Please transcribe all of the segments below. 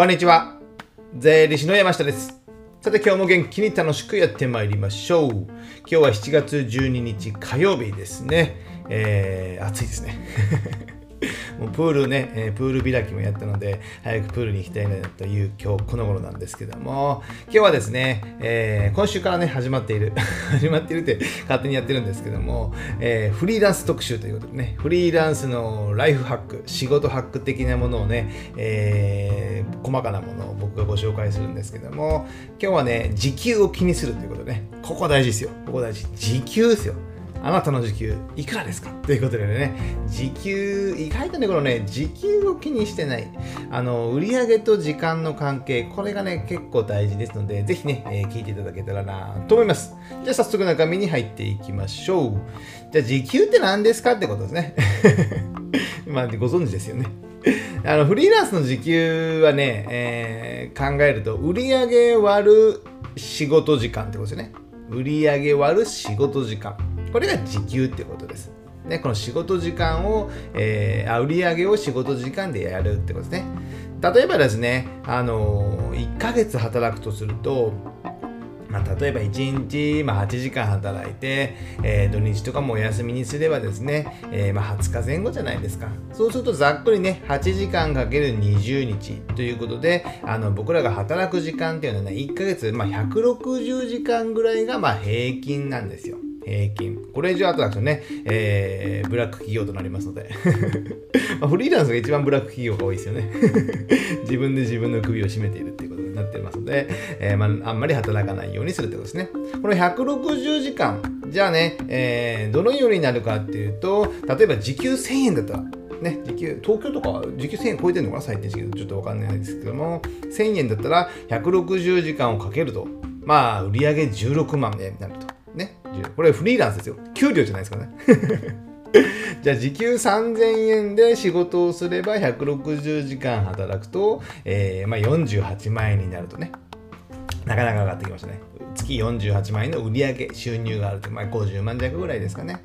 こんにちは。税理士の山下です。さて今日も元気に楽しくやってまいりましょう。今日は7月12日火曜日ですね。えー、暑いですね。もうプールね、えープール開きもやったので、早くプールに行きたいなという今日この頃なんですけども、今日はですね、えー今週からね、始まっている、始まっているって勝手にやってるんですけども、えーフリーランス特集ということでね、フリーランスのライフハック、仕事ハック的なものをね、えー細かなものを僕がご紹介するんですけども、今日はね、時給を気にするということでね、ここ大事ですよ。ここ大事。時給ですよ。あなたの時給いくらですか？ということでね、時給、意外とね、このね、時給を気にしてない、あの、売上と時間の関係、これがね、結構大事ですので、ぜひね、えー聞いていただけたらなと思います。じゃあ早速中身に入っていきましょう。じゃあ時給って何ですかってことですね。まあ、ご存知ですよね。あのフリーランスの時給はね、えー考えると、売上割る仕事時間ってことですよね。売上割る仕事時間。これが時給ってことです。ね、この仕事時間を、えーあ売上を仕事時間でやるってことですね。例えばですね、あの1ヶ月働くとすると、まあ、例えば1日、まあ、8時間働いて、えー土日とかもお休みにすればですね、えーまあ、20日前後じゃないですか。そうするとざっくりね、8時間かける20日ということで、あの僕らが働く時間っていうのはね、1ヶ月、まあ、160時間ぐらいがまあ平均なんですよ。平均。これ以上後だとね、えーブラック企業となりますので。まあフリーランスが一番ブラック企業が多いですよね。自分で自分の首を絞めているっていうことになってますので、えーまあ、あんまり働かないようにするってことですね。この160時間、じゃあね、えーどのようになるかっていうと、例えば時給1000円だったら、ね、時給、東京とか時給1000円超えてるのかな？最低時給ちょっとわかんないですけども、1000円だったら160時間をかけると、まあ、売上16万円になると。ね、これフリーランスですよ。給料じゃないですかね。じゃあ時給3000円で仕事をすれば160時間働くと、えーまあ、48万円になるとね。なかなか上がってきましたね。月48万円の売上収入があると、まあ、50万弱ぐらいですかね。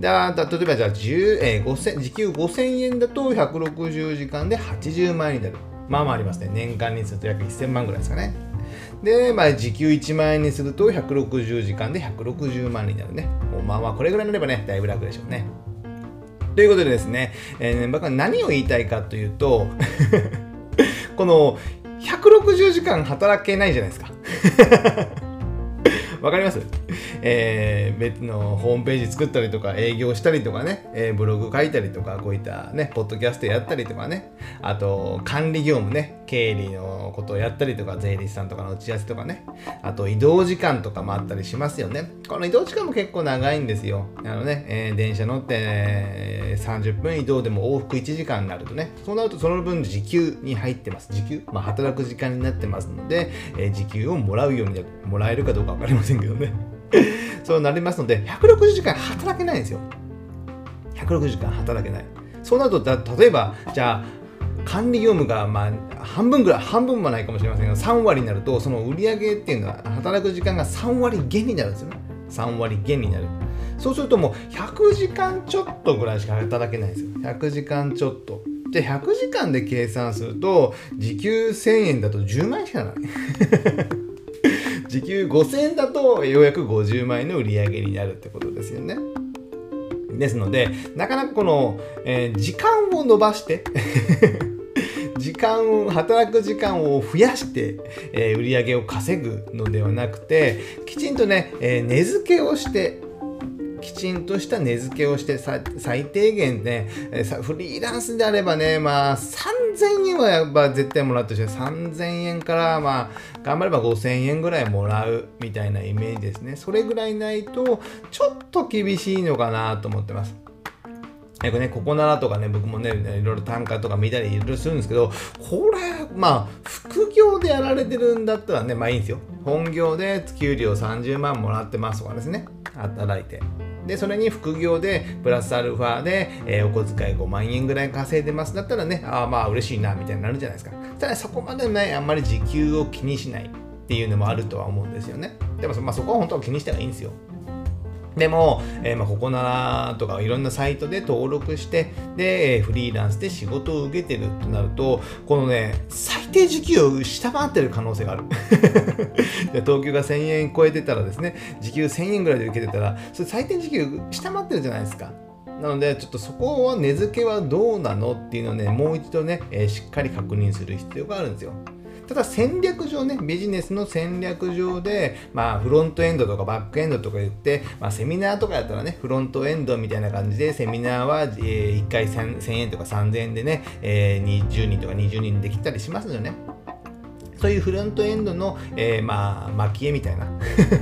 であ例えばじゃあ、えー時給5000円だと160時間で80万円になる。まあまあありますね。年間にすると約1000万ぐらいですかね。で、まあ、時給1万円にすると160時間で160万になるね。まあまあこれぐらいになればね、だいぶ楽でしょうね。ということでですね、えー僕は何を言いたいかというと、この160時間働けないじゃないですか。わかります？えー別のホームページ作ったりとか営業したりとかね、えーブログ書いたりとかこういったねポッドキャストやったりとかねあと管理業務ね経理のことをやったりとか税理士さんとかの打ち合わせとかねあと移動時間とかもあったりしますよね。この移動時間も結構長いんですよ。あのね、えー電車乗って、えー30分移動でも往復1時間になるとねそうなるとその分時給に入ってます。時給、まあ、働く時間になってますので、えー時給をもらうようにもらえるかどうか分かりませんけどね。そうなりますので160時間働けないんですよ。160時間働けない。そうなるとだ例えばじゃあ管理業務がまあ半分ぐらい半分もないかもしれませんが3割になるとその売上っていうのは働く時間が3割減になるんですよね。3割減になる。そうするともう100時間ちょっとぐらいしか働けないんですよ。100時間ちょっと。で100時間で計算すると時給1000円だと10万円しかない。時給5000円だとようやく50万円の売り上げになるってことですよね。ですので、なかなかこの、えー時間を伸ばして、時間、働く時間を増やして、えー売り上げを稼ぐのではなくて、きちんとね、えー値付けをして、きちんとした値付けをして最低限ね、フリーランスであればね、まあ3000円はやっぱ絶対もらってほし。3000円からまあ頑張れば5000円ぐらいもらうみたいなイメージですね。それぐらいないとちょっと厳しいのかなと思ってます。えこれね、ここならとかね、僕もね、いろいろ単価とか見たりいろいろするんですけど、これ、まあ、副業でやられてるんだったらね、まあいいんですよ。本業で給料30万もらってますとかですね、働いて。で、それに副業で、プラスアルファで、えーお小遣い5万円ぐらい稼いでますだったらね、ああ、まあ嬉しいな、みたいになるじゃないですか。ただそこまでね、あんまり時給を気にしないっていうのもあるとは思うんですよね。でも、まあそこは本当は気にしたらいいんですよ。でも、えー、まあここならとかいろんなサイトで登録してで、フリーランスで仕事を受けてるとなるとこのね最低時給を下回ってる可能性がある 東京が1000円超えてたらですね時給1000円ぐらいで受けてたらそれ最低時給下回ってるじゃないですかなので、ちょっとそこは値付けはどうなのっていうのをね、もう一度ね、えー、しっかり確認する必要があるんですよ。ただ戦略上ね、ビジネスの戦略上で、まあフロントエンドとかバックエンドとか言って、まあセミナーとかやったらね、フロントエンドみたいな感じで、セミナーは、えー、1回 1000, 円とか3000円でね、えー、20人とか20人できたりしますよね。そういうフロントエンドの、えー、まあ、蒔絵みたいな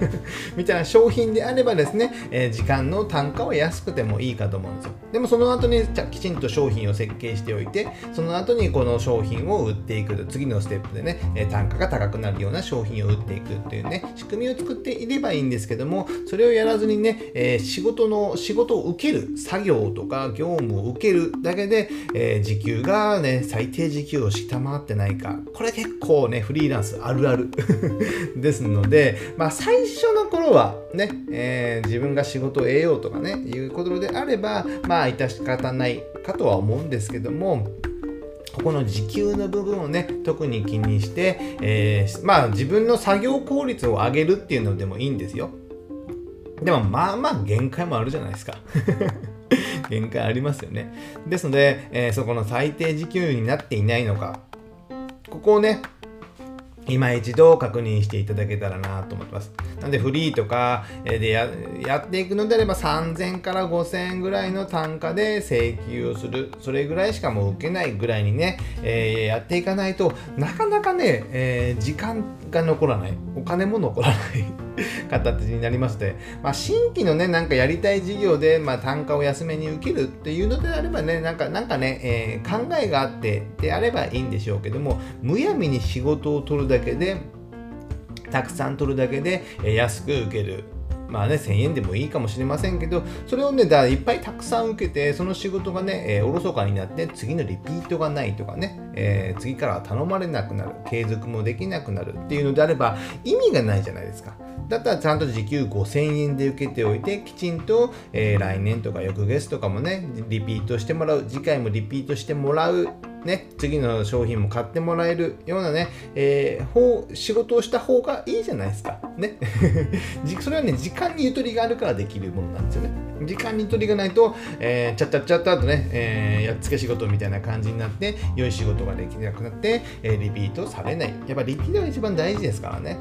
みたいな商品であればですね、えー、時間の単価は安くてもいいかと思うんですよ。でもその後にきちんと商品を設計しておいて、その後にこの商品を売っていく、次のステップでね、え単価が高くなるような商品を売っていくっていうね、仕組みを作っていればいいんですけども、それをやらずにね、え、仕事の、仕事を受ける、作業とか業務を受けるだけで、え時給がね、最低時給を下回ってないか、これ結構ね、フリーランスあるある ですので、まあ、最初の頃はね、えー、自分が仕事を得ようとかね、いうことであれば、まあ、致し方ないかとは思うんですけども、ここの時給の部分をね、特に気にして、えー、まあ自分の作業効率を上げるっていうのでもいいんですよ。でもまあまあ限界もあるじゃないですか。限界ありますよね。ですので、えー、そこの最低時給になっていないのか、ここをね、今一度確認していただけたらなと思ってます。なのでフリーとかでやっていくのであれば3000から5000円ぐらいの単価で請求をする。それぐらいしかもう受けないぐらいにね、えー、やっていかないとなかなかね、えー、時間が残らない。お金も残らない形になりまして、まあ、新規のね、なんかやりたい事業で、まあ、単価を安めに受けるっていうのであればね、なんか、なんかね、えー、考えがあってであればいいんでしょうけども、むやみに仕事を取るだけで、たくさん取るだけで、え安く受ける。まあね、1000円でもいいかもしれませんけど、それをね、だいっぱいたくさん受けて、その仕事がね、えー、おろそかになって、次のリピートがないとかね、えー、次からは頼まれなくなる、継続もできなくなるっていうのであれば、意味がないじゃないですか。だったらちゃんと時給5000円で受けておいて、きちんと、えー、来年とか翌月とかもね、リピートしてもらう、次回もリピートしてもらうね、次の商品も買ってもらえるようなね、えー、仕事をした方がいいじゃないですか。ね。それはね、時間にゆとりがあるからできるものなんですよね。時間にゆとりがないと、えー、ちゃっちゃっちゃったとね、えー、やっつけ仕事みたいな感じになって、良い仕事ができなくなって、えー、リピートされない。やっぱリピートが一番大事ですからね。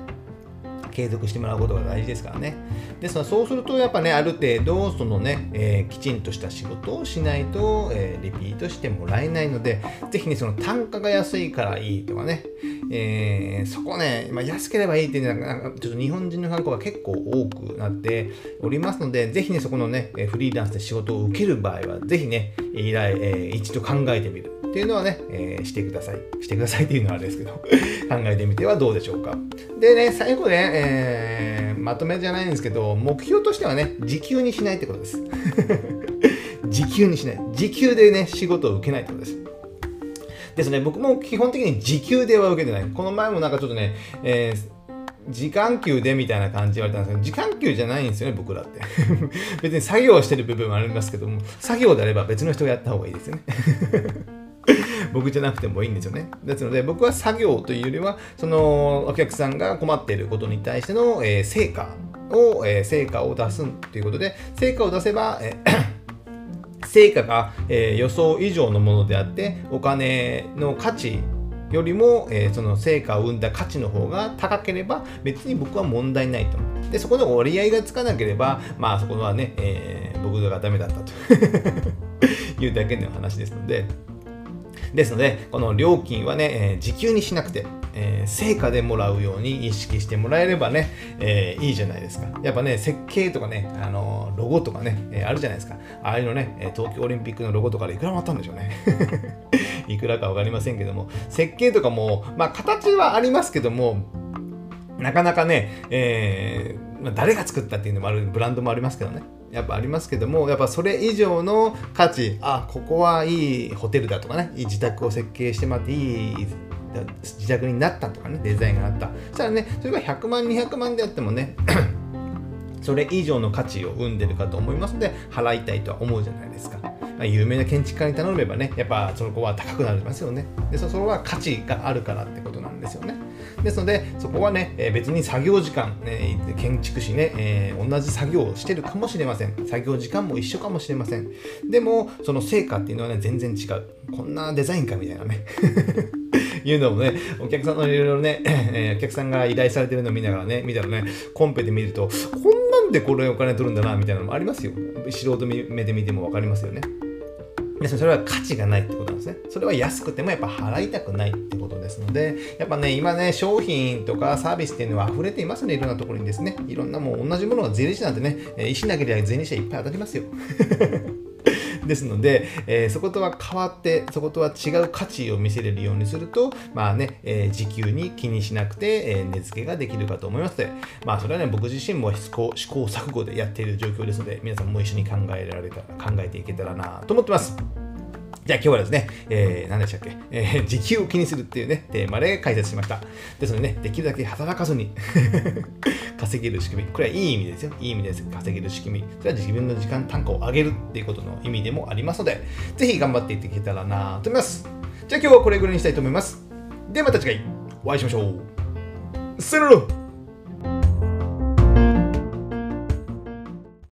継続してもらうことが大事ですからね。ですからそうするとやっぱね、ある程度そのね、えー、きちんとした仕事をしないと、えー、リピートしてもらえないので、是非ね、その単価が安いからいいとかね、えー、そこね、まあ、安ければいいっていうのは、ちょっと日本人の観光が結構多くなっておりますので、ぜひね、そこのね、フリーランスで仕事を受ける場合は、ぜひね、依頼、えー、一度考えてみる。っていうのはね、えー、してください。してくださいっていうのはあれですけど、考えてみてはどうでしょうか。でね、最後ね、えー、まとめじゃないんですけど、目標としてはね、時給にしないってことです。時給にしない。時給でね、仕事を受けないってことです。ですね、僕も基本的に時給では受けてない。この前もなんかちょっとね、えー時間給でみたいな感じ言われたんですけど、時間給じゃないんですよね、僕らって。別に作業してる部分もありますけども、作業であれば別の人がやった方がいいですよね。僕じゃなくてもいいんですよね。ですので、僕は作業というよりは、そのお客さんが困っていることに対しての、えー、成果を、えー、成果を出すということで、成果を出せば、えー成果が、えー、予想以上のものであって、お金の価値よりも、えー、その成果を生んだ価値の方が高ければ別に僕は問題ないと。で、そこで折り合いがつかなければ、まあそこはね、えー、僕がダメだったと いうだけの話ですので、ですので、この料金はね、えー、時給にしなくて、えー、成果でもらうように意識してもらえればね、えー、いいじゃないですか。やっぱね、設計とかね、あのロゴとかね、え、あるじゃないですか。ああいうのね、東京オリンピックのロゴとかでいくらもあったんでしょうね。いくらかわかりませんけども、設計とかも、まあ形はありますけども、なかなかね、えー、誰が作ったっていうのもある、ブランドもありますけどね。やっぱありますけども、やっぱそれ以上の価値、あ、ここはいいホテルだとかね、いい自宅を設計してもらっていい自宅になったとかね、デザインがあった。そしたらね、それが100万、200万であってもね、それ以上の価値を生んでるかと思いますので、払いたいとは思うじゃないですか。ま、有名な建築家に頼めばね、やっぱその子は高くなりますよね。で、そこは価値があるからってことなんですよね。ですので、そこはね、え、別に作業時間、ね、建築士ね、えー、同じ作業をしてるかもしれません。作業時間も一緒かもしれません。でも、その成果っていうのはね、全然違う。こんなデザインかみたいなね。いうのもね、お客さんのいろいろね、えー、お客さんが依頼されてるのを見ながらね、見たらね、コンペで見ると、こんなんでこれお金取るんだな、みたいなのもありますよ。素人目で見ても分かりますよね。それは価値がないってことなんですね。それは安くてもやっぱ払いたくないってことですので、やっぱね、今ね、商品とかサービスっていうのは溢れていますね、いろんなところにですね。いろんなもう同じものが税理士なんてね、石投げりゃ税理士はいっぱい当たりますよ。ですので、えー、そことは変わって、そことは違う価値を見せれるようにすると、まあね、えー、時給に気にしなくて、えー、値付けができるかと思いますので、まあそれはね、僕自身も試行錯誤でやっている状況ですので、皆さんも一緒に考えられた、考えていけたらなと思ってます。じゃあ今日はですね、えー、何でしたっけ、えー、時給を気にするっていうね、テーマで解説しました。ですのでね、できるだけ働かずに 稼げる仕組み。これはいい意味ですよ。いい意味です。稼げる仕組み。それは自分の時間単価を上げるっていうことの意味でもありますので、ぜひ頑張っていっていけたらなと思います。じゃあ今日はこれぐらいにしたいと思います。ではまた次回お会いしましょう。さよなら